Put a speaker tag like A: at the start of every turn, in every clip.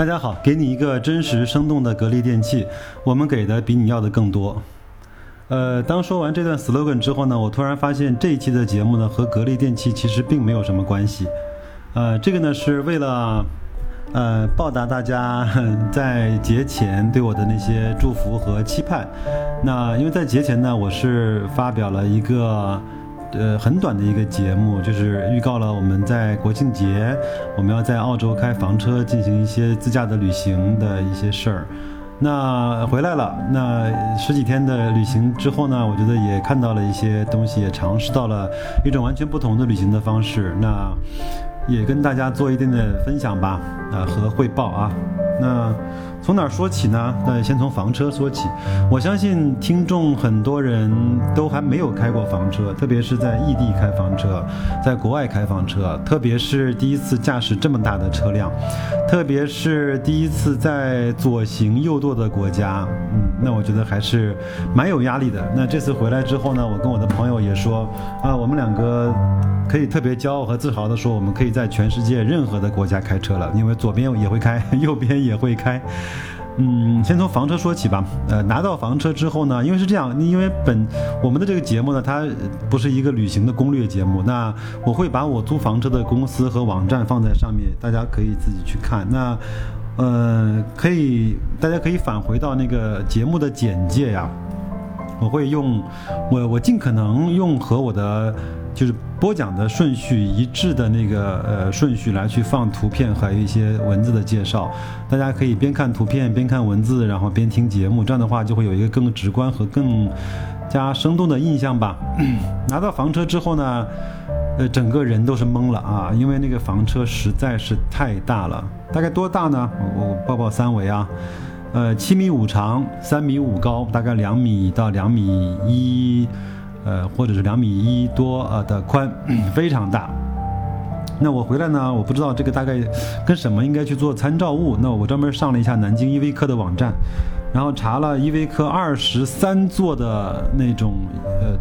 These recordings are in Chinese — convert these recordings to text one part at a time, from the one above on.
A: 大家好，给你一个真实生动的格力电器，我们给的比你要的更多。呃，当说完这段 slogan 之后呢，我突然发现这一期的节目呢和格力电器其实并没有什么关系。呃，这个呢是为了呃报答大家 在节前对我的那些祝福和期盼。那因为在节前呢，我是发表了一个。呃，很短的一个节目，就是预告了我们在国庆节，我们要在澳洲开房车进行一些自驾的旅行的一些事儿。那回来了，那十几天的旅行之后呢，我觉得也看到了一些东西，也尝试到了一种完全不同的旅行的方式。那也跟大家做一定的分享吧，啊和汇报啊。那从哪儿说起呢？那先从房车说起。我相信听众很多人都还没有开过房车，特别是在异地开房车，在国外开房车，特别是第一次驾驶这么大的车辆，特别是第一次在左行右舵的国家，嗯，那我觉得还是蛮有压力的。那这次回来之后呢，我跟我的朋友也说，啊，我们两个可以特别骄傲和自豪的说，我们可以在全世界任何的国家开车了，因为左边也会开，右边也。会开，嗯，先从房车说起吧。呃，拿到房车之后呢，因为是这样，因为本我们的这个节目呢，它不是一个旅行的攻略节目。那我会把我租房车的公司和网站放在上面，大家可以自己去看。那，呃，可以，大家可以返回到那个节目的简介呀。我会用，我我尽可能用和我的。就是播讲的顺序一致的那个呃顺序来去放图片还有一些文字的介绍，大家可以边看图片边看文字，然后边听节目，这样的话就会有一个更直观和更加生动的印象吧。拿到房车之后呢，呃，整个人都是懵了啊，因为那个房车实在是太大了。大概多大呢？我我报报三围啊，呃，七米五长，三米五高，大概两米到两米一。呃，或者是两米一多呃的宽，非常大。那我回来呢，我不知道这个大概跟什么应该去做参照物。那我专门上了一下南京依维柯的网站，然后查了依维柯二十三座的那种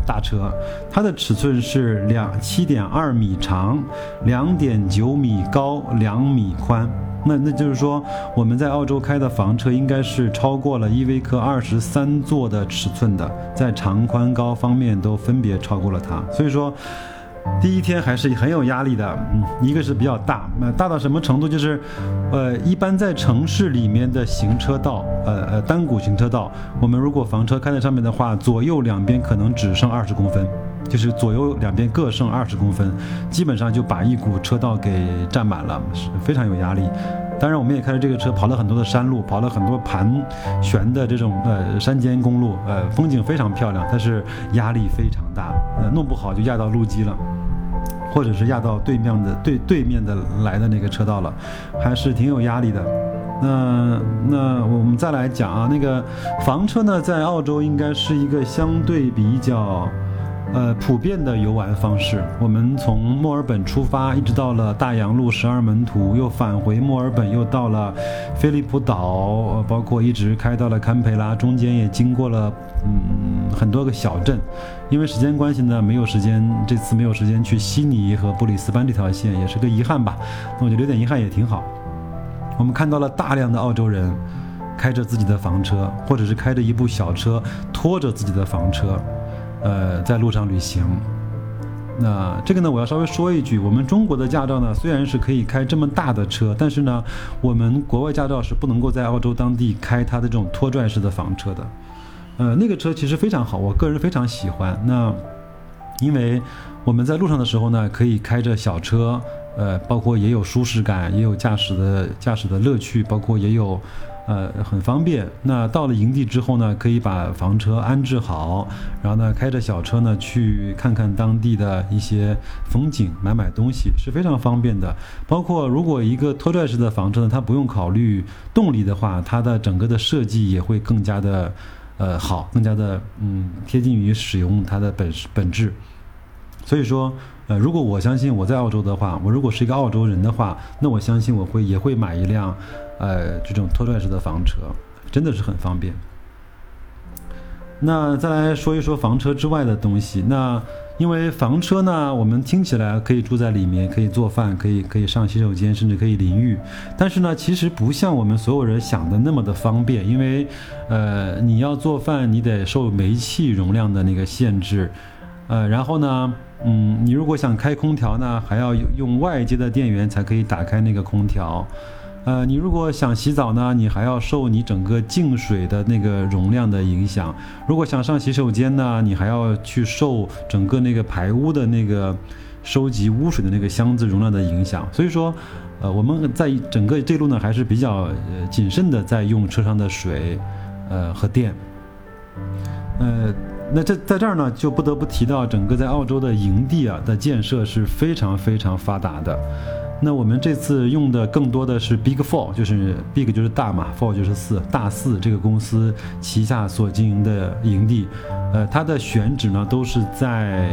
A: 大车，它的尺寸是两七点二米长，两点九米高，两米宽。那那就是说，我们在澳洲开的房车应该是超过了依维柯二十三座的尺寸的，在长宽高方面都分别超过了它。所以说，第一天还是很有压力的。嗯，一个是比较大，那大到什么程度？就是，呃，一般在城市里面的行车道，呃呃单股行车道，我们如果房车开在上面的话，左右两边可能只剩二十公分，就是左右两边各剩二十公分，基本上就把一股车道给占满了，是非常有压力。当然，我们也开着这个车跑了很多的山路，跑了很多盘旋的这种呃山间公路，呃风景非常漂亮，但是压力非常大，呃弄不好就压到路基了，或者是压到对面的对对面的来的那个车道了，还是挺有压力的。那那我们再来讲啊，那个房车呢，在澳洲应该是一个相对比较。呃，普遍的游玩方式，我们从墨尔本出发，一直到了大洋路十二门徒，又返回墨尔本，又到了菲利普岛，包括一直开到了堪培拉，中间也经过了嗯很多个小镇。因为时间关系呢，没有时间，这次没有时间去悉尼和布里斯班这条线，也是个遗憾吧。那我觉得留点遗憾也挺好。我们看到了大量的澳洲人开着自己的房车，或者是开着一部小车拖着自己的房车。呃，在路上旅行，那这个呢，我要稍微说一句，我们中国的驾照呢，虽然是可以开这么大的车，但是呢，我们国外驾照是不能够在澳洲当地开它的这种拖拽式的房车的。呃，那个车其实非常好，我个人非常喜欢。那因为我们在路上的时候呢，可以开着小车，呃，包括也有舒适感，也有驾驶的驾驶的乐趣，包括也有。呃，很方便。那到了营地之后呢，可以把房车安置好，然后呢，开着小车呢去看看当地的一些风景，买买东西是非常方便的。包括如果一个拖拽式的房车呢，它不用考虑动力的话，它的整个的设计也会更加的呃好，更加的嗯贴近于使用它的本本质。所以说，呃，如果我相信我在澳洲的话，我如果是一个澳洲人的话，那我相信我会也会买一辆。呃，这种拖拽式的房车真的是很方便。那再来说一说房车之外的东西。那因为房车呢，我们听起来可以住在里面，可以做饭，可以可以上洗手间，甚至可以淋浴。但是呢，其实不像我们所有人想的那么的方便，因为，呃，你要做饭，你得受煤气容量的那个限制，呃，然后呢，嗯，你如果想开空调呢，还要用外接的电源才可以打开那个空调。呃，你如果想洗澡呢，你还要受你整个净水的那个容量的影响；如果想上洗手间呢，你还要去受整个那个排污的那个收集污水的那个箱子容量的影响。所以说，呃，我们在整个这路呢还是比较谨慎的在用车上的水，呃和电。呃，那这在这儿呢就不得不提到整个在澳洲的营地啊的建设是非常非常发达的。那我们这次用的更多的是 Big Four，就是 Big 就是大嘛，Four 就是四，大四这个公司旗下所经营的营地，呃，它的选址呢都是在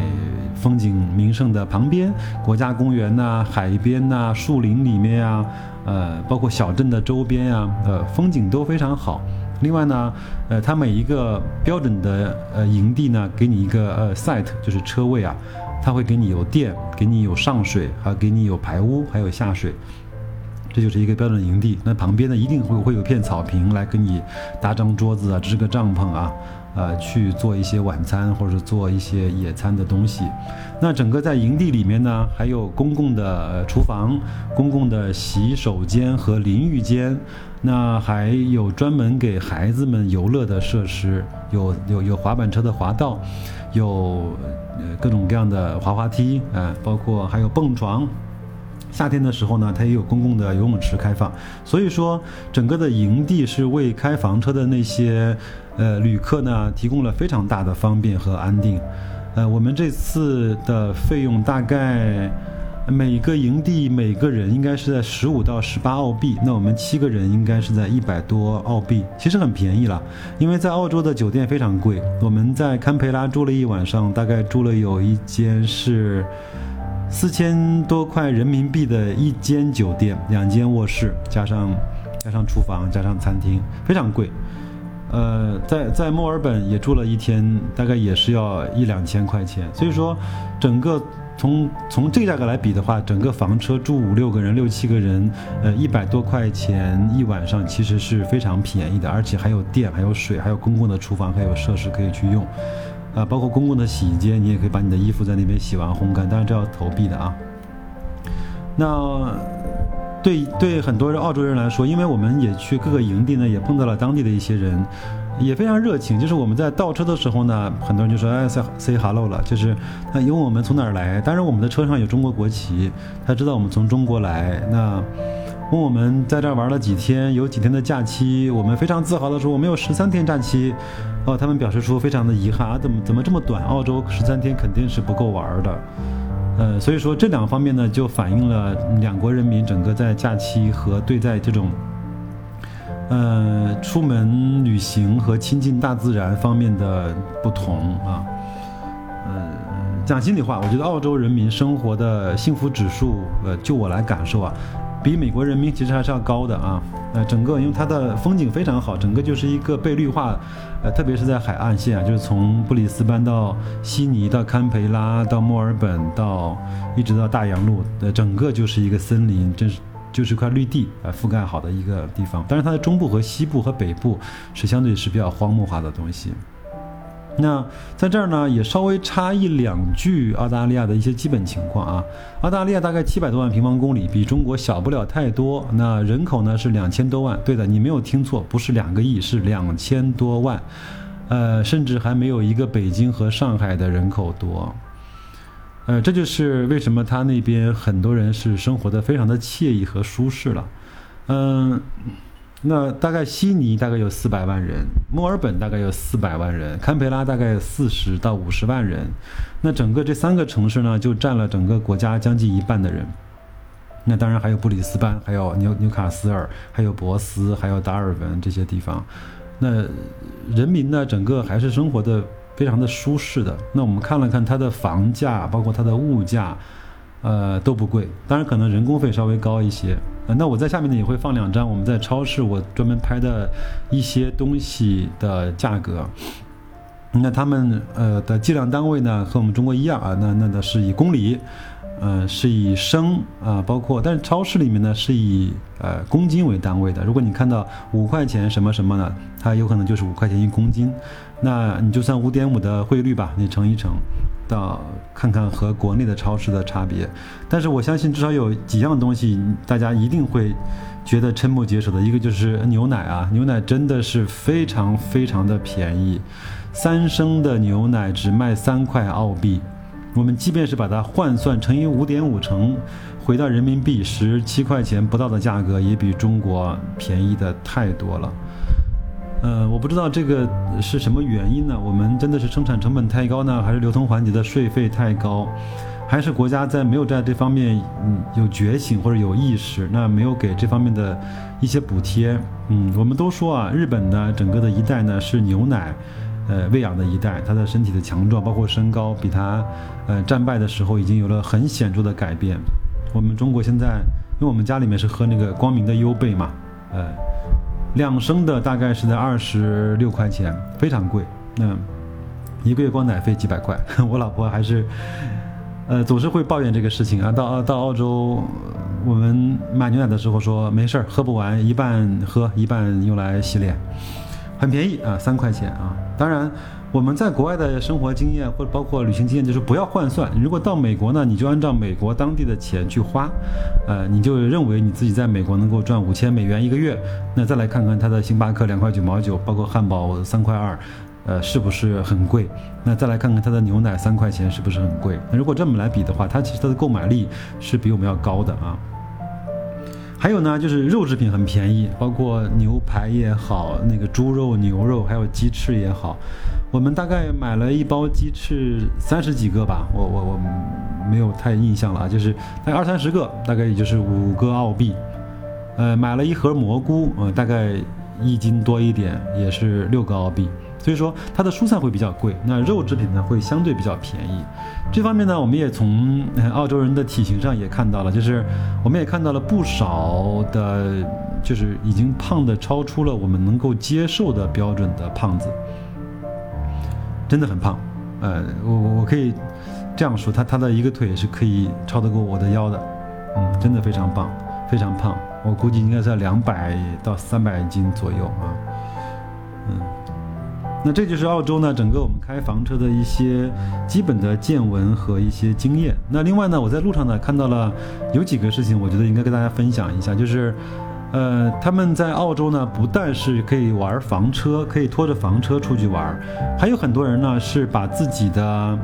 A: 风景名胜的旁边，国家公园呐、海边呐、树林里面呀，呃，包括小镇的周边呀，呃，风景都非常好。另外呢，呃，它每一个标准的呃营地呢，给你一个呃 site，就是车位啊。它会给你有电，给你有上水，还给你有排污，还有下水，这就是一个标准营地。那旁边呢，一定会会有片草坪来给你搭张桌子啊，支个帐篷啊，呃，去做一些晚餐或者做一些野餐的东西。那整个在营地里面呢，还有公共的厨房、公共的洗手间和淋浴间，那还有专门给孩子们游乐的设施，有有有滑板车的滑道。有各种各样的滑滑梯啊，包括还有蹦床。夏天的时候呢，它也有公共的游泳池开放。所以说，整个的营地是为开房车的那些呃旅客呢提供了非常大的方便和安定。呃，我们这次的费用大概。每个营地每个人应该是在十五到十八澳币，那我们七个人应该是在一百多澳币，其实很便宜了。因为在澳洲的酒店非常贵，我们在堪培拉住了一晚上，大概住了有一间是四千多块人民币的一间酒店，两间卧室加上加上厨房加上餐厅，非常贵。呃，在在墨尔本也住了一天，大概也是要一两千块钱，所以说整个。从从这个价格来比的话，整个房车住五六个人、六七个人，呃，一百多块钱一晚上，其实是非常便宜的，而且还有电、还有水、还有公共的厨房、还有设施可以去用，啊，包括公共的洗衣间，你也可以把你的衣服在那边洗完烘干，当然这要投币的啊。那对对很多澳洲人来说，因为我们也去各个营地呢，也碰到了当地的一些人。也非常热情，就是我们在倒车的时候呢，很多人就说哎，say say hello 了，就是他问我们从哪儿来，当然我们的车上有中国国旗，他知道我们从中国来，那问我们在这儿玩了几天，有几天的假期，我们非常自豪的说我们有十三天假期，哦，他们表示出非常的遗憾啊，怎么怎么这么短，澳洲十三天肯定是不够玩的，呃，所以说这两方面呢，就反映了两国人民整个在假期和对待这种。呃，出门旅行和亲近大自然方面的不同啊，呃，讲心里话，我觉得澳洲人民生活的幸福指数，呃，就我来感受啊，比美国人民其实还是要高的啊。呃，整个因为它的风景非常好，整个就是一个被绿化，呃，特别是在海岸线啊，就是从布里斯班到悉尼到堪培拉到墨尔本到一直到大洋路，呃，整个就是一个森林，真是。就是一块绿地啊，覆盖好的一个地方。但是它的中部和西部和北部是相对是比较荒漠化的东西。那在这儿呢，也稍微插一两句澳大利亚的一些基本情况啊。澳大利亚大概七百多万平方公里，比中国小不了太多。那人口呢是两千多万，对的，你没有听错，不是两个亿，是两千多万。呃，甚至还没有一个北京和上海的人口多。呃，这就是为什么他那边很多人是生活的非常的惬意和舒适了。嗯，那大概悉尼大概有四百万人，墨尔本大概有四百万人，堪培拉大概有四十到五十万人。那整个这三个城市呢，就占了整个国家将近一半的人。那当然还有布里斯班，还有纽纽卡斯尔，还有博斯，还有达尔文这些地方。那人民呢，整个还是生活的。非常的舒适的。那我们看了看它的房价，包括它的物价，呃都不贵。当然可能人工费稍微高一些。那我在下面呢也会放两张我们在超市我专门拍的一些东西的价格。那他们呃的计量单位呢和我们中国一样啊，那那的是以公里。呃，是以升啊，包括，但是超市里面呢是以呃公斤为单位的。如果你看到五块钱什么什么呢，它有可能就是五块钱一公斤。那你就算五点五的汇率吧，你乘一乘，到看看和国内的超市的差别。但是我相信至少有几样东西大家一定会觉得瞠目结舌的，一个就是牛奶啊，牛奶真的是非常非常的便宜，三升的牛奶只卖三块澳币。我们即便是把它换算乘以五点五成，回到人民币十七块钱不到的价格，也比中国便宜的太多了。呃，我不知道这个是什么原因呢？我们真的是生产成本太高呢，还是流通环节的税费太高，还是国家在没有在这方面嗯有觉醒或者有意识，那没有给这方面的一些补贴？嗯，我们都说啊，日本呢整个的一代呢是牛奶。呃，喂养的一代，他的身体的强壮，包括身高，比他，呃，战败的时候已经有了很显著的改变。我们中国现在，因为我们家里面是喝那个光明的优贝嘛，呃，两升的大概是在二十六块钱，非常贵。那一个月光奶费几百块，我老婆还是，呃，总是会抱怨这个事情啊。到到澳洲，我们买牛奶的时候说没事儿，喝不完，一半喝，一半用来洗脸。很便宜啊，三块钱啊！当然，我们在国外的生活经验或者包括旅行经验，就是不要换算。如果到美国呢，你就按照美国当地的钱去花，呃，你就认为你自己在美国能够赚五千美元一个月。那再来看看它的星巴克两块九毛九，包括汉堡三块二，呃，是不是很贵？那再来看看它的牛奶三块钱是不是很贵？那如果这么来比的话，它其实它的购买力是比我们要高的啊。还有呢，就是肉制品很便宜，包括牛排也好，那个猪肉、牛肉，还有鸡翅也好。我们大概买了一包鸡翅三十几个吧，我我我没有太印象了啊，就是大概二三十个，大概也就是五个澳币。呃，买了一盒蘑菇，呃，大概一斤多一点，也是六个澳币。所以说它的蔬菜会比较贵，那肉制品呢会相对比较便宜。这方面呢，我们也从澳洲人的体型上也看到了，就是我们也看到了不少的，就是已经胖的超出了我们能够接受的标准的胖子，真的很胖。呃，我我可以这样说，他他的一个腿是可以超得过我的腰的，嗯，真的非常棒，非常胖。我估计应该在两百到三百斤左右啊，嗯。那这就是澳洲呢，整个我们开房车的一些基本的见闻和一些经验。那另外呢，我在路上呢看到了有几个事情，我觉得应该跟大家分享一下，就是，呃，他们在澳洲呢，不但是可以玩房车，可以拖着房车出去玩，还有很多人呢是把自己的，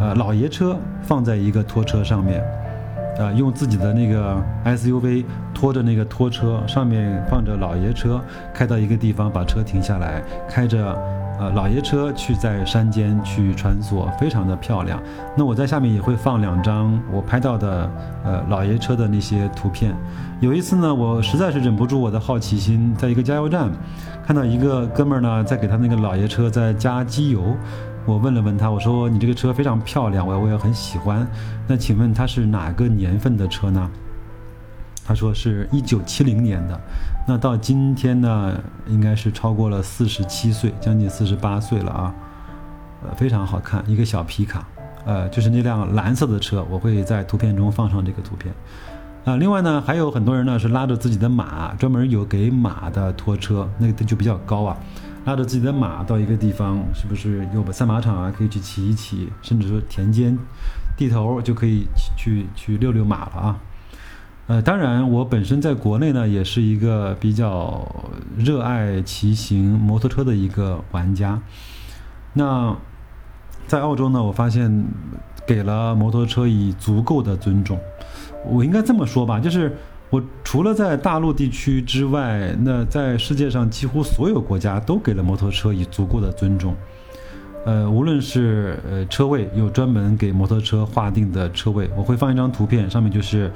A: 呃，老爷车放在一个拖车上面，呃，用自己的那个 SUV 拖着那个拖车，上面放着老爷车，开到一个地方把车停下来，开着。呃，老爷车去在山间去穿梭，非常的漂亮。那我在下面也会放两张我拍到的呃老爷车的那些图片。有一次呢，我实在是忍不住我的好奇心，在一个加油站看到一个哥们儿呢在给他那个老爷车在加机油。我问了问他，我说你这个车非常漂亮，我我也很喜欢。那请问它是哪个年份的车呢？他说是一九七零年的，那到今天呢，应该是超过了四十七岁，将近四十八岁了啊，呃，非常好看，一个小皮卡，呃，就是那辆蓝色的车，我会在图片中放上这个图片，啊，另外呢，还有很多人呢是拉着自己的马，专门有给马的拖车，那个就比较高啊，拉着自己的马到一个地方，是不是有个赛马场啊，可以去骑一骑，甚至说田间地头就可以去去遛遛马了啊。呃，当然，我本身在国内呢，也是一个比较热爱骑行摩托车的一个玩家。那在澳洲呢，我发现给了摩托车以足够的尊重。我应该这么说吧，就是我除了在大陆地区之外，那在世界上几乎所有国家都给了摩托车以足够的尊重。呃，无论是呃车位有专门给摩托车划定的车位，我会放一张图片，上面就是。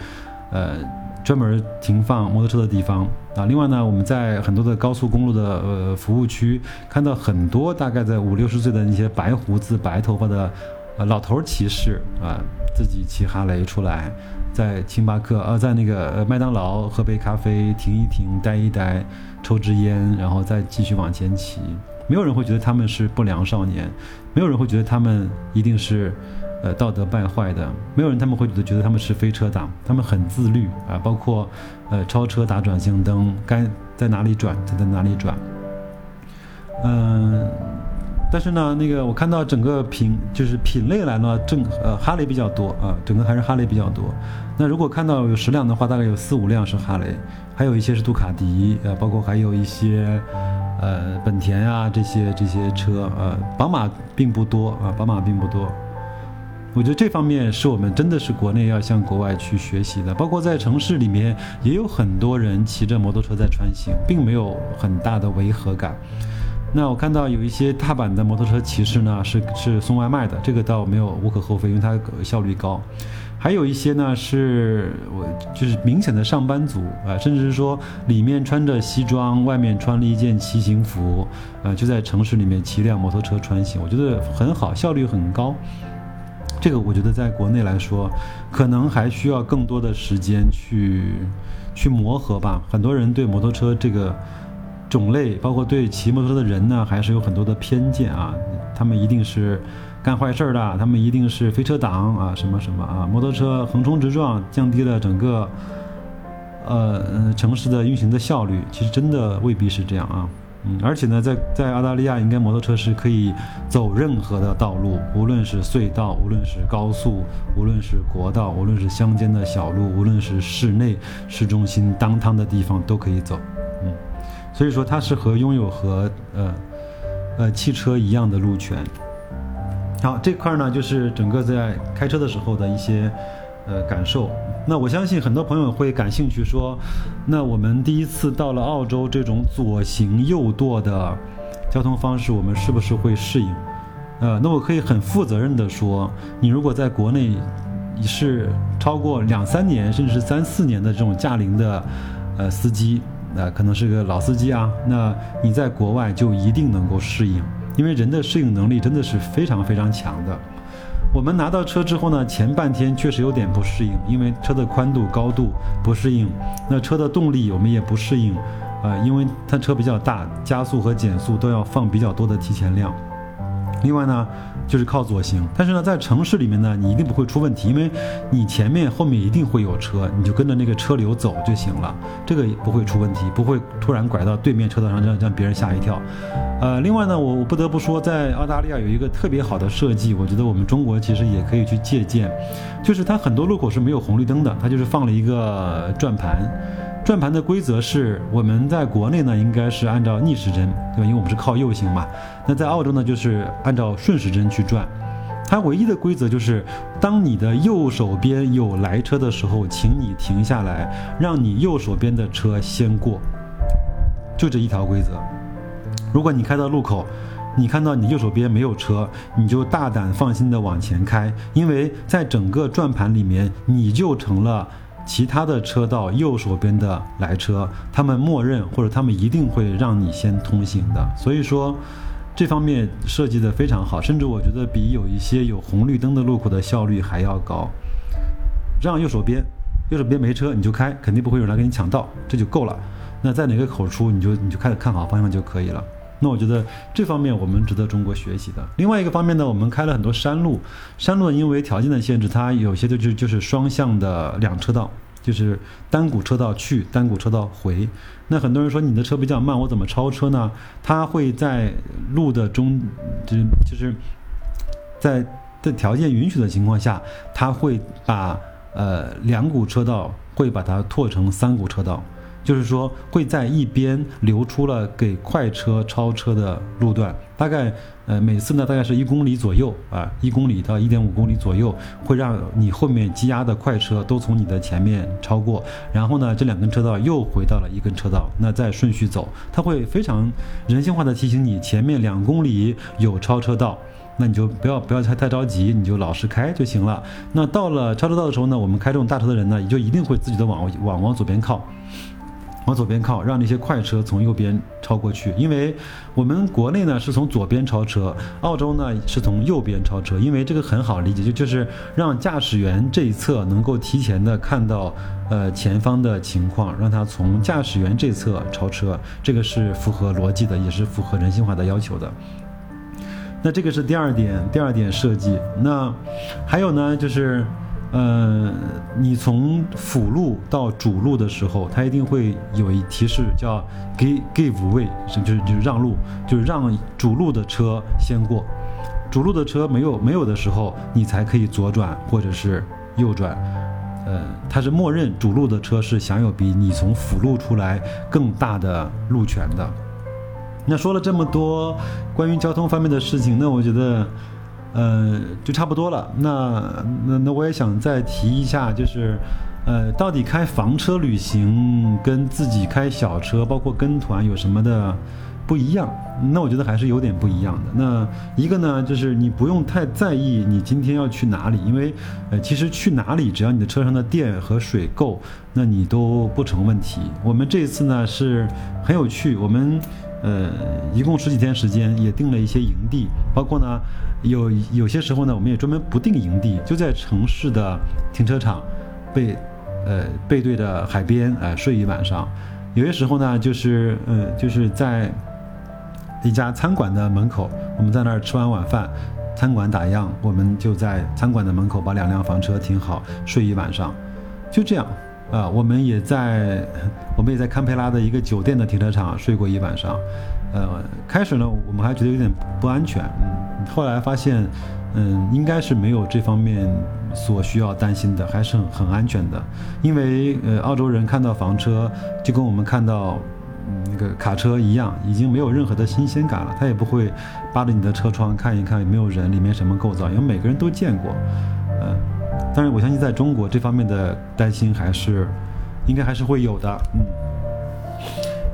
A: 呃，专门停放摩托车的地方啊。另外呢，我们在很多的高速公路的呃服务区看到很多大概在五六十岁的那些白胡子、白头发的呃老头骑士啊，自己骑哈雷出来，在星巴克呃，在那个麦当劳喝杯咖啡，停一停，待一待，抽支烟，然后再继续往前骑。没有人会觉得他们是不良少年，没有人会觉得他们一定是，呃，道德败坏的，没有人他们会觉得觉得他们是飞车党，他们很自律啊，包括，呃，超车打转向灯，该在哪里转就在哪里转，嗯。但是呢，那个我看到整个品就是品类来呢，正呃哈雷比较多啊，整个还是哈雷比较多。那如果看到有十辆的话，大概有四五辆是哈雷，还有一些是杜卡迪，呃，包括还有一些呃本田啊这些这些车，呃，宝马并不多啊，宝马并不多。我觉得这方面是我们真的是国内要向国外去学习的，包括在城市里面也有很多人骑着摩托车在穿行，并没有很大的违和感。那我看到有一些踏板的摩托车骑士呢，是是送外卖的，这个倒没有无可厚非，因为它效率高。还有一些呢，是我就是明显的上班族啊，甚至是说里面穿着西装，外面穿了一件骑行服，呃，就在城市里面骑辆摩托车穿行，我觉得很好，效率很高。这个我觉得在国内来说，可能还需要更多的时间去去磨合吧。很多人对摩托车这个。种类包括对骑摩托车的人呢，还是有很多的偏见啊。他们一定是干坏事的，他们一定是飞车党啊，什么什么啊。摩托车横冲直撞，降低了整个呃城市的运行的效率。其实真的未必是这样啊。而且呢，在在澳大利亚，应该摩托车是可以走任何的道路，无论是隧道，无论是高速，无论是国道，无论是乡间的小路，无论是室内市中心当汤的地方都可以走。嗯所以说，它是和拥有和呃呃汽车一样的路权。好，这块呢，就是整个在开车的时候的一些呃感受。那我相信很多朋友会感兴趣，说，那我们第一次到了澳洲这种左行右舵的交通方式，我们是不是会适应？呃，那我可以很负责任的说，你如果在国内是超过两三年，甚至是三四年的这种驾龄的呃司机。那可能是个老司机啊，那你在国外就一定能够适应，因为人的适应能力真的是非常非常强的。我们拿到车之后呢，前半天确实有点不适应，因为车的宽度、高度不适应。那车的动力我们也不适应，呃，因为它车比较大，加速和减速都要放比较多的提前量。另外呢。就是靠左行，但是呢，在城市里面呢，你一定不会出问题，因为你前面后面一定会有车，你就跟着那个车流走就行了，这个不会出问题，不会突然拐到对面车道上，让让别人吓一跳。呃，另外呢，我我不得不说，在澳大利亚有一个特别好的设计，我觉得我们中国其实也可以去借鉴，就是它很多路口是没有红绿灯的，它就是放了一个转盘。转盘的规则是，我们在国内呢应该是按照逆时针，对吧？因为我们是靠右行嘛。那在澳洲呢，就是按照顺时针去转。它唯一的规则就是，当你的右手边有来车的时候，请你停下来，让你右手边的车先过。就这一条规则。如果你开到路口，你看到你右手边没有车，你就大胆放心的往前开，因为在整个转盘里面，你就成了。其他的车道右手边的来车，他们默认或者他们一定会让你先通行的。所以说，这方面设计的非常好，甚至我觉得比有一些有红绿灯的路口的效率还要高。让右手边，右手边没车你就开，肯定不会有人来给你抢道，这就够了。那在哪个口出，你就你就开始看好方向就可以了。那我觉得这方面我们值得中国学习的。另外一个方面呢，我们开了很多山路，山路因为条件的限制，它有些就就就是双向的两车道，就是单股车道去，单股车道回。那很多人说你的车比较慢，我怎么超车呢？它会在路的中，就就是在的条件允许的情况下，它会把呃两股车道会把它拓成三股车道。就是说会在一边留出了给快车超车的路段，大概呃每次呢大概是一公里左右啊，一公里到一点五公里左右，会让你后面积压的快车都从你的前面超过，然后呢这两根车道又回到了一根车道，那再顺序走，它会非常人性化的提醒你前面两公里有超车道，那你就不要不要太太着急，你就老实开就行了。那到了超车道的时候呢，我们开这种大车的人呢，也就一定会自己的往往往左边靠。往左边靠，让那些快车从右边超过去。因为我们国内呢是从左边超车，澳洲呢是从右边超车。因为这个很好理解，就就是让驾驶员这一侧能够提前的看到呃前方的情况，让他从驾驶员这侧超车，这个是符合逻辑的，也是符合人性化的要求的。那这个是第二点，第二点设计。那还有呢，就是。呃，你从辅路到主路的时候，它一定会有一提示，叫 give give way，就是就是让路，就是让主路的车先过。主路的车没有没有的时候，你才可以左转或者是右转。呃，它是默认主路的车是享有比你从辅路出来更大的路权的。那说了这么多关于交通方面的事情，那我觉得。呃，就差不多了。那那那我也想再提一下，就是，呃，到底开房车旅行跟自己开小车，包括跟团有什么的不一样？那我觉得还是有点不一样的。那一个呢，就是你不用太在意你今天要去哪里，因为，呃，其实去哪里只要你的车上的电和水够，那你都不成问题。我们这一次呢是很有趣，我们。呃，一共十几天时间，也定了一些营地，包括呢，有有些时候呢，我们也专门不定营地，就在城市的停车场，背，呃，背对着海边，哎，睡一晚上。有些时候呢，就是呃，就是在一家餐馆的门口，我们在那儿吃完晚饭，餐馆打烊，我们就在餐馆的门口把两辆房车停好，睡一晚上，就这样。啊，我们也在，我们也在堪培拉的一个酒店的停车场睡过一晚上。呃，开始呢，我们还觉得有点不安全，嗯，后来发现，嗯，应该是没有这方面所需要担心的，还是很很安全的。因为呃，澳洲人看到房车就跟我们看到那个卡车一样，已经没有任何的新鲜感了。他也不会扒着你的车窗看一看有没有人，里面什么构造，因为每个人都见过，嗯。但是我相信，在中国这方面的担心还是，应该还是会有的。嗯，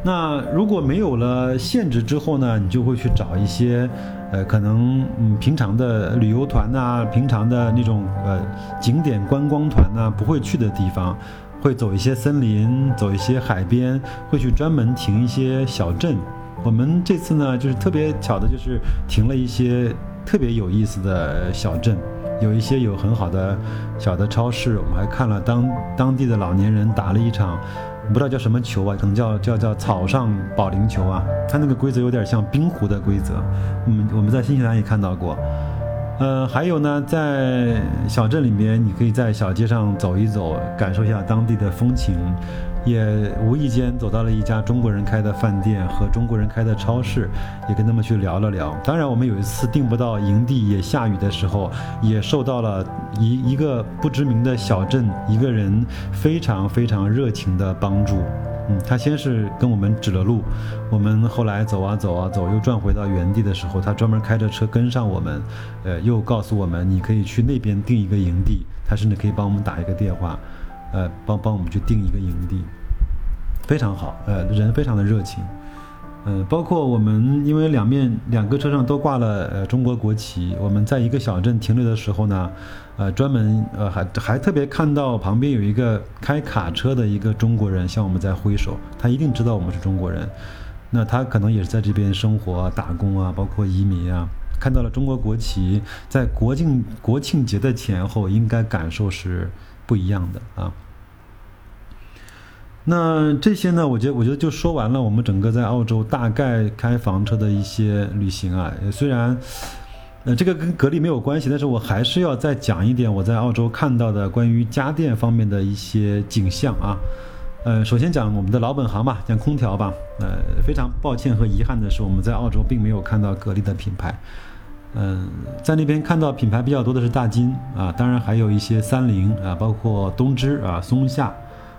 A: 那如果没有了限制之后呢，你就会去找一些，呃，可能嗯平常的旅游团呐，平常的那种呃景点观光团呐不会去的地方，会走一些森林，走一些海边，会去专门停一些小镇。我们这次呢，就是特别巧的，就是停了一些特别有意思的小镇。有一些有很好的小的超市，我们还看了当当地的老年人打了一场，不知道叫什么球啊，可能叫叫叫草上保龄球啊。它那个规则有点像冰壶的规则，嗯，我们在新西兰也看到过。呃，还有呢，在小镇里面，你可以在小街上走一走，感受一下当地的风情。也无意间走到了一家中国人开的饭店和中国人开的超市，也跟他们去聊了聊。当然，我们有一次订不到营地，也下雨的时候，也受到了一一个不知名的小镇一个人非常非常热情的帮助。嗯，他先是跟我们指了路，我们后来走啊走啊走，又转回到原地的时候，他专门开着车跟上我们，呃，又告诉我们你可以去那边订一个营地，他甚至可以帮我们打一个电话。呃，帮帮我们去定一个营地，非常好。呃，人非常的热情。呃，包括我们，因为两面两个车上都挂了呃中国国旗，我们在一个小镇停留的时候呢，呃，专门呃还还特别看到旁边有一个开卡车的一个中国人向我们在挥手，他一定知道我们是中国人。那他可能也是在这边生活打工啊，包括移民啊，看到了中国国旗，在国庆国庆节的前后，应该感受是不一样的啊。那这些呢？我觉得，我觉得就说完了。我们整个在澳洲大概开房车的一些旅行啊，虽然，呃，这个跟格力没有关系，但是我还是要再讲一点我在澳洲看到的关于家电方面的一些景象啊。呃，首先讲我们的老本行吧，讲空调吧。呃，非常抱歉和遗憾的是，我们在澳洲并没有看到格力的品牌。嗯，在那边看到品牌比较多的是大金啊，当然还有一些三菱啊，包括东芝啊、松下。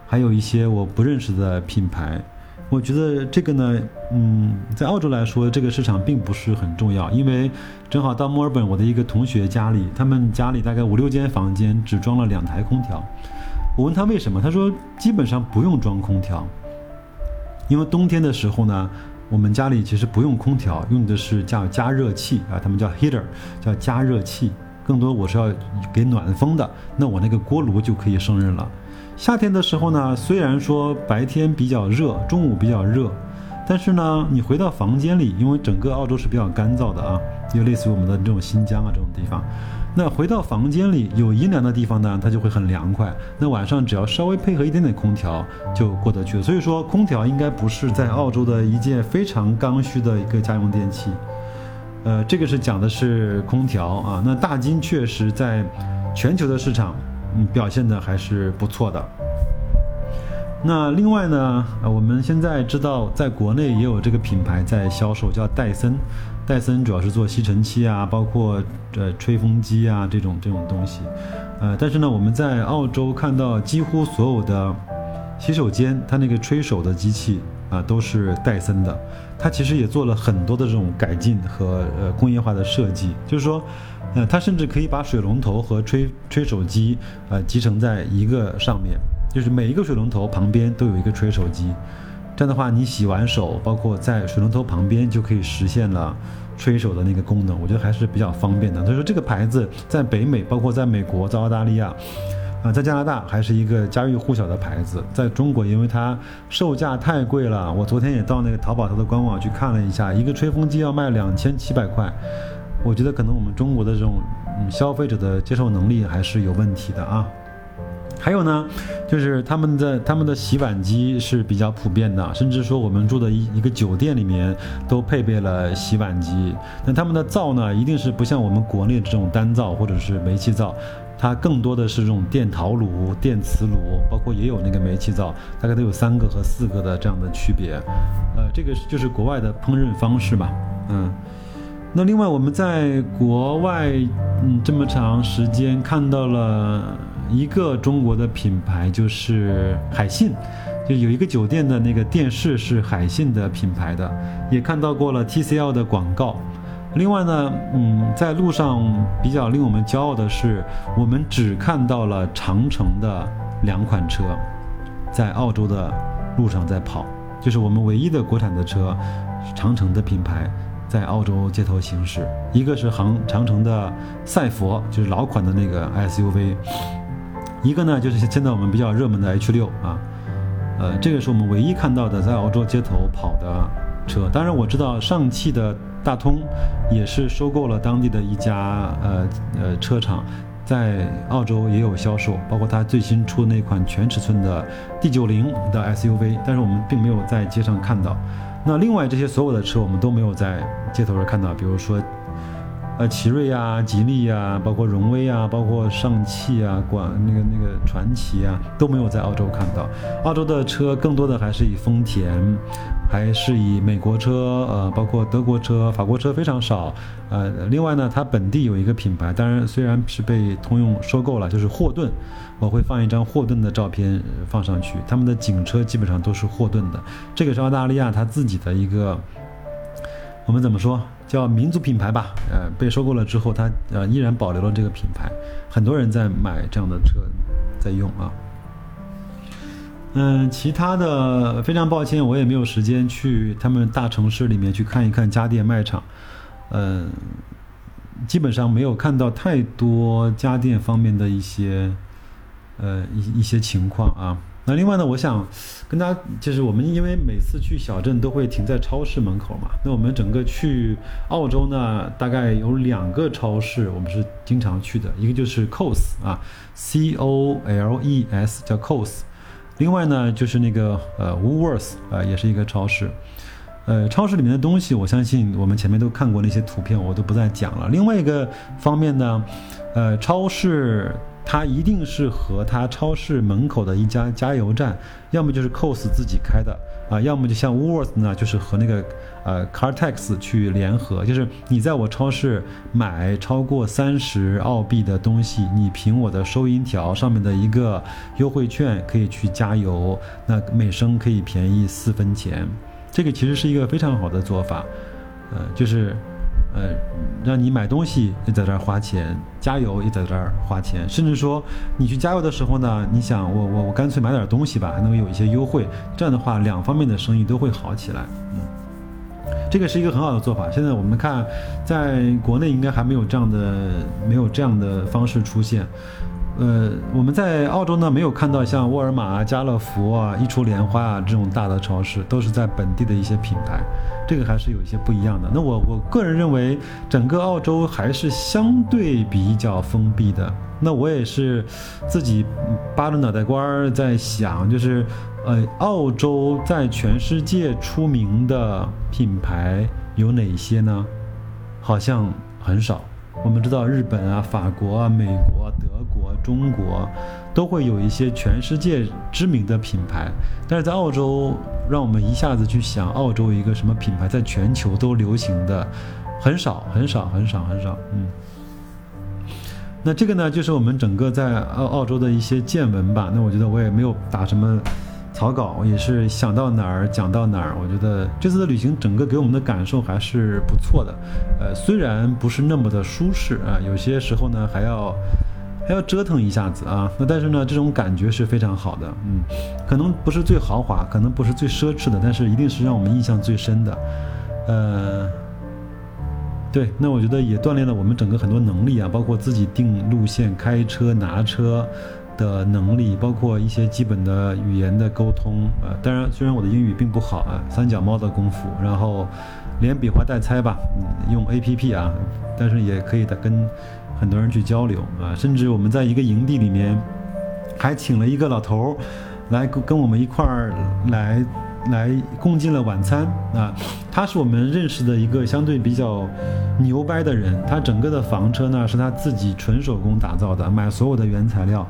A: 还有一些我不认识的品牌，我觉得这个呢，嗯，在澳洲来说，这个市场并不是很重要，因为正好到墨尔本，我的一个同学家里，他们家里大概五六间房间只装了两台空调。我问他为什么，他说基本上不用装空调，因为冬天的时候呢，我们家里其实不用空调，用的是叫加热器啊，他们叫 heater，叫加热器，更多我是要给暖风的，那我那个锅炉就可以胜任了。夏天的时候呢，虽然说白天比较热，中午比较热，但是呢，你回到房间里，因为整个澳洲是比较干燥的啊，就类似于我们的这种新疆啊这种地方。那回到房间里有阴凉的地方呢，它就会很凉快。那晚上只要稍微配合一点点空调就过得去。所以说，空调应该不是在澳洲的一件非常刚需的一个家用电器。呃，这个是讲的是空调啊。那大金确实在全球的市场，嗯，表现的还是不错的。那另外呢，我们现在知道，在国内也有这个品牌在销售，叫戴森。戴森主要是做吸尘器啊，包括呃吹风机啊这种这种东西，呃，但是呢，我们在澳洲看到几乎所有的洗手间，它那个吹手的机器啊都是戴森的。它其实也做了很多的这种改进和呃工业化的设计，就是说，呃，它甚至可以把水龙头和吹吹手机呃集成在一个上面，就是每一个水龙头旁边都有一个吹手机。这样的话，你洗完手，包括在水龙头旁边就可以实现了吹手的那个功能，我觉得还是比较方便的。所以说，这个牌子在北美，包括在美国、在澳大利亚，啊，在加拿大还是一个家喻户晓的牌子。在中国，因为它售价太贵了，我昨天也到那个淘宝它的官网去看了一下，一个吹风机要卖两千七百块。我觉得可能我们中国的这种嗯消费者的接受能力还是有问题的啊。还有呢，就是他们的他们的洗碗机是比较普遍的，甚至说我们住的一一个酒店里面都配备了洗碗机。那他们的灶呢，一定是不像我们国内这种单灶或者是煤气灶，它更多的是这种电陶炉、电磁炉，包括也有那个煤气灶，大概都有三个和四个的这样的区别。呃，这个就是国外的烹饪方式吧，嗯。那另外我们在国外，嗯，这么长时间看到了。一个中国的品牌就是海信，就有一个酒店的那个电视是海信的品牌的，也看到过了 TCL 的广告。另外呢，嗯，在路上比较令我们骄傲的是，我们只看到了长城的两款车，在澳洲的路上在跑，就是我们唯一的国产的车，长城的品牌在澳洲街头行驶。一个是航长城的赛佛，就是老款的那个 SUV。一个呢，就是现在我们比较热门的 H 六啊，呃，这个是我们唯一看到的在澳洲街头跑的车。当然，我知道上汽的大通也是收购了当地的一家呃呃车厂，在澳洲也有销售，包括它最新出那款全尺寸的 D 九零的 SUV，但是我们并没有在街上看到。那另外这些所有的车，我们都没有在街头上看到，比如说。呃，奇瑞啊，吉利啊，包括荣威啊，包括上汽啊，广那个那个传祺啊，都没有在澳洲看到。澳洲的车更多的还是以丰田，还是以美国车，呃，包括德国车、法国车非常少。呃，另外呢，它本地有一个品牌，当然虽然是被通用收购了，就是霍顿。我会放一张霍顿的照片放上去，他们的警车基本上都是霍顿的。这个是澳大利亚它自己的一个，我们怎么说？叫民族品牌吧，呃，被收购了之后，它呃依然保留了这个品牌，很多人在买这样的车，在用啊。嗯，其他的非常抱歉，我也没有时间去他们大城市里面去看一看家电卖场，嗯，基本上没有看到太多家电方面的一些呃一一些情况啊。那另外呢，我想跟大家就是我们因为每次去小镇都会停在超市门口嘛。那我们整个去澳洲呢，大概有两个超市我们是经常去的，一个就是 Coles 啊，C O L E S 叫 Coles。另外呢就是那个呃 Woolworths 啊，也是一个超市。呃，超市里面的东西，我相信我们前面都看过那些图片，我都不再讲了。另外一个方面呢，呃，超市。它一定是和它超市门口的一家加油站，要么就是 Cos 自己开的啊，要么就像 Woolworth 呢，就是和那个呃 Cartex 去联合，就是你在我超市买超过三十澳币的东西，你凭我的收银条上面的一个优惠券可以去加油，那每升可以便宜四分钱，这个其实是一个非常好的做法，呃，就是。呃，让你买东西也在这儿花钱，加油也在这儿花钱，甚至说你去加油的时候呢，你想我我我干脆买点东西吧，还能有一些优惠，这样的话两方面的生意都会好起来。嗯，这个是一个很好的做法。现在我们看，在国内应该还没有这样的没有这样的方式出现。呃，我们在澳洲呢没有看到像沃尔玛啊、家乐福啊、一橱莲花啊这种大的超市，都是在本地的一些品牌，这个还是有一些不一样的。那我我个人认为，整个澳洲还是相对比较封闭的。那我也是自己扒着脑袋瓜儿在想，就是呃，澳洲在全世界出名的品牌有哪些呢？好像很少。我们知道日本啊、法国啊、美国、啊德、中国都会有一些全世界知名的品牌，但是在澳洲，让我们一下子去想澳洲一个什么品牌在全球都流行的很少很少很少很少。嗯，那这个呢，就是我们整个在澳澳洲的一些见闻吧。那我觉得我也没有打什么。草稿也是想到哪儿讲到哪儿，我觉得这次的旅行整个给我们的感受还是不错的。呃，虽然不是那么的舒适啊，有些时候呢还要还要折腾一下子啊。那但是呢，这种感觉是非常好的。嗯，可能不是最豪华，可能不是最奢侈的，但是一定是让我们印象最深的。呃，对，那我觉得也锻炼了我们整个很多能力啊，包括自己定路线、开车、拿车。的能力，包括一些基本的语言的沟通，呃，当然，虽然我的英语并不好啊，三脚猫的功夫，然后连比划带猜吧，嗯，用 A P P 啊，但是也可以的跟很多人去交流啊，甚至我们在一个营地里面，还请了一个老头儿来跟跟我们一块儿来。来共进了晚餐啊，他是我们认识的一个相对比较牛掰的人。他整个的房车呢是他自己纯手工打造的，买所有的原材料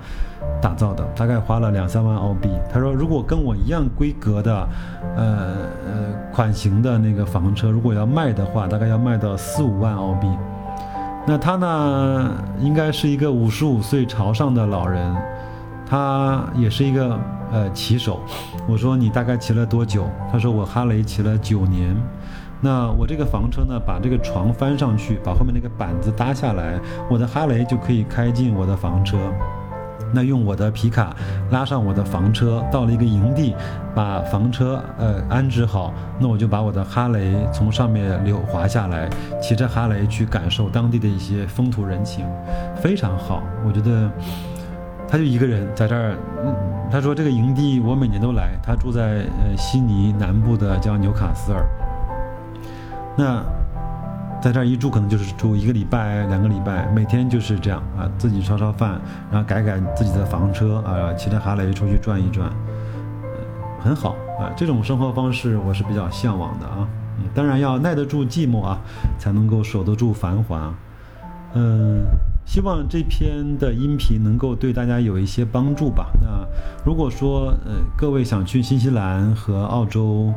A: 打造的，大概花了两三万澳币。他说，如果跟我一样规格的，呃呃款型的那个房车，如果要卖的话，大概要卖到四五万澳币。那他呢，应该是一个五十五岁朝上的老人，他也是一个。呃，骑手，我说你大概骑了多久？他说我哈雷骑了九年。那我这个房车呢，把这个床翻上去，把后面那个板子搭下来，我的哈雷就可以开进我的房车。那用我的皮卡拉上我的房车，到了一个营地，把房车呃安置好，那我就把我的哈雷从上面溜滑下来，骑着哈雷去感受当地的一些风土人情，非常好。我觉得。他就一个人在这儿，他说这个营地我每年都来。他住在呃悉尼南部的叫纽卡斯尔，那在这儿一住可能就是住一个礼拜、两个礼拜，每天就是这样啊，自己烧烧饭，然后改改自己的房车啊，骑着哈雷出去转一转，嗯很好啊。这种生活方式我是比较向往的啊，嗯当然要耐得住寂寞啊，才能够守得住繁华，嗯。希望这篇的音频能够对大家有一些帮助吧。那如果说呃各位想去新西兰和澳洲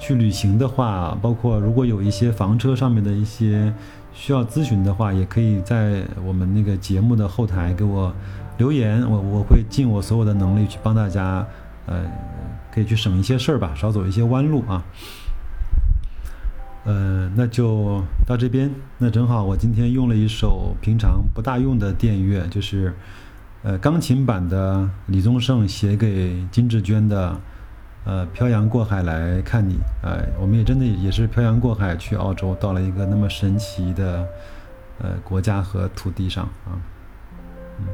A: 去旅行的话，包括如果有一些房车上面的一些需要咨询的话，也可以在我们那个节目的后台给我留言，我我会尽我所有的能力去帮大家，呃，可以去省一些事儿吧，少走一些弯路啊。呃，那就到这边。那正好，我今天用了一首平常不大用的电乐，就是呃钢琴版的李宗盛写给金志娟的呃《漂洋过海来看你》。哎，我们也真的也是漂洋过海去澳洲，到了一个那么神奇的呃国家和土地上啊。嗯，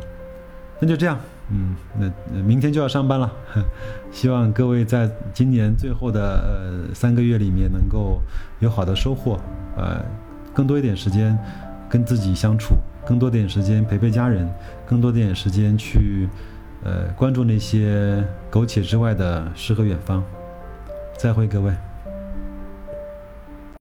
A: 那就这样。嗯，那明天就要上班了，希望各位在今年最后的呃三个月里面能够有好的收获，呃，更多一点时间跟自己相处，更多点时间陪陪家人，更多点时间去呃关注那些苟且之外的诗和远方。再会，各位。